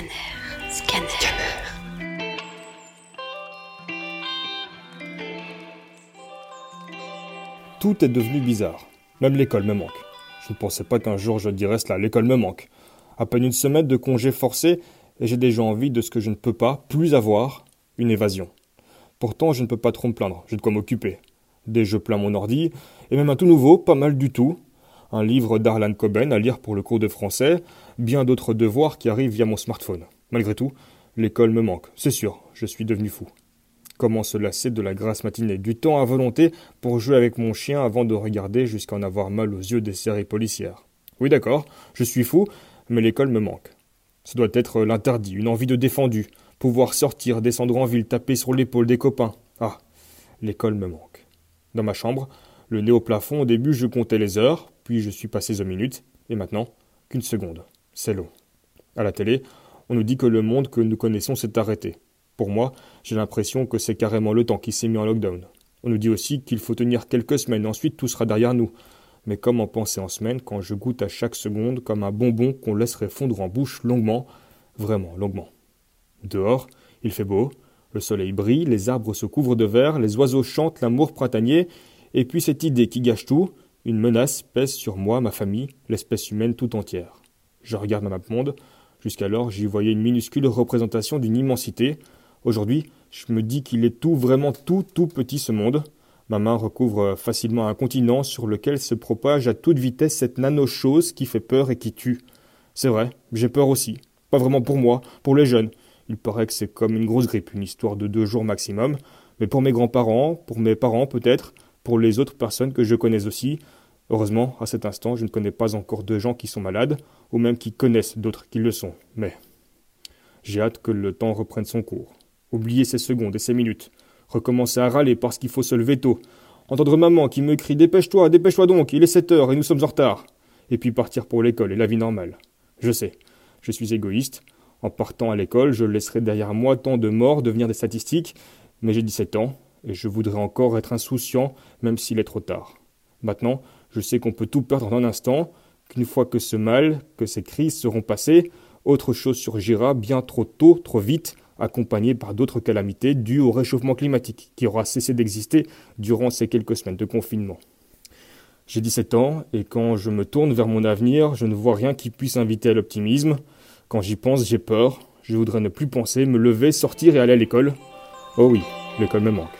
Scanner. Scanner. Tout est devenu bizarre. Même l'école me manque. Je ne pensais pas qu'un jour je dirais cela. L'école me manque. À peine une semaine de congé forcé et j'ai déjà envie de ce que je ne peux pas plus avoir, une évasion. Pourtant, je ne peux pas trop me plaindre. J'ai de quoi m'occuper. Des jeux plein mon ordi et même un tout nouveau, pas mal du tout. Un livre d'Arlan Coben à lire pour le cours de français, bien d'autres devoirs qui arrivent via mon smartphone. Malgré tout, l'école me manque. C'est sûr, je suis devenu fou. Comment se lasser de la grasse matinée, du temps à volonté pour jouer avec mon chien avant de regarder jusqu'à en avoir mal aux yeux des séries policières. Oui d'accord, je suis fou, mais l'école me manque. Ce doit être l'interdit, une envie de défendu, pouvoir sortir, descendre en ville, taper sur l'épaule des copains. Ah, l'école me manque. Dans ma chambre, le nez au plafond, au début je comptais les heures, puis je suis passé aux minutes, et maintenant, qu'une seconde. C'est long. À la télé, on nous dit que le monde que nous connaissons s'est arrêté. Pour moi, j'ai l'impression que c'est carrément le temps qui s'est mis en lockdown. On nous dit aussi qu'il faut tenir quelques semaines, ensuite tout sera derrière nous. Mais comment penser en semaine quand je goûte à chaque seconde comme un bonbon qu'on laisserait fondre en bouche longuement, vraiment longuement. Dehors, il fait beau, le soleil brille, les arbres se couvrent de vert, les oiseaux chantent l'amour printanier, et puis cette idée qui gâche tout, une menace pèse sur moi, ma famille, l'espèce humaine tout entière. Je regarde ma map monde, jusqu'alors j'y voyais une minuscule représentation d'une immensité, Aujourd'hui, je me dis qu'il est tout, vraiment tout, tout petit ce monde. Ma main recouvre facilement un continent sur lequel se propage à toute vitesse cette nano-chose qui fait peur et qui tue. C'est vrai, j'ai peur aussi. Pas vraiment pour moi, pour les jeunes. Il paraît que c'est comme une grosse grippe, une histoire de deux jours maximum. Mais pour mes grands-parents, pour mes parents peut-être, pour les autres personnes que je connais aussi, heureusement, à cet instant, je ne connais pas encore de gens qui sont malades, ou même qui connaissent d'autres qui le sont. Mais j'ai hâte que le temps reprenne son cours. Oublier ces secondes et ces minutes. Recommencer à râler parce qu'il faut se lever tôt. Entendre maman qui me crie Dépêche-toi, dépêche-toi donc, il est sept heures et nous sommes en retard. Et puis partir pour l'école et la vie normale. Je sais, je suis égoïste. En partant à l'école, je laisserai derrière moi tant de morts devenir des statistiques, mais j'ai 17 ans, et je voudrais encore être insouciant, même s'il est trop tard. Maintenant, je sais qu'on peut tout perdre en un instant, qu'une fois que ce mal, que ces crises seront passées, autre chose surgira bien trop tôt, trop vite, accompagné par d'autres calamités dues au réchauffement climatique, qui aura cessé d'exister durant ces quelques semaines de confinement. J'ai 17 ans, et quand je me tourne vers mon avenir, je ne vois rien qui puisse inviter à l'optimisme. Quand j'y pense, j'ai peur. Je voudrais ne plus penser, me lever, sortir et aller à l'école. Oh oui, l'école me manque.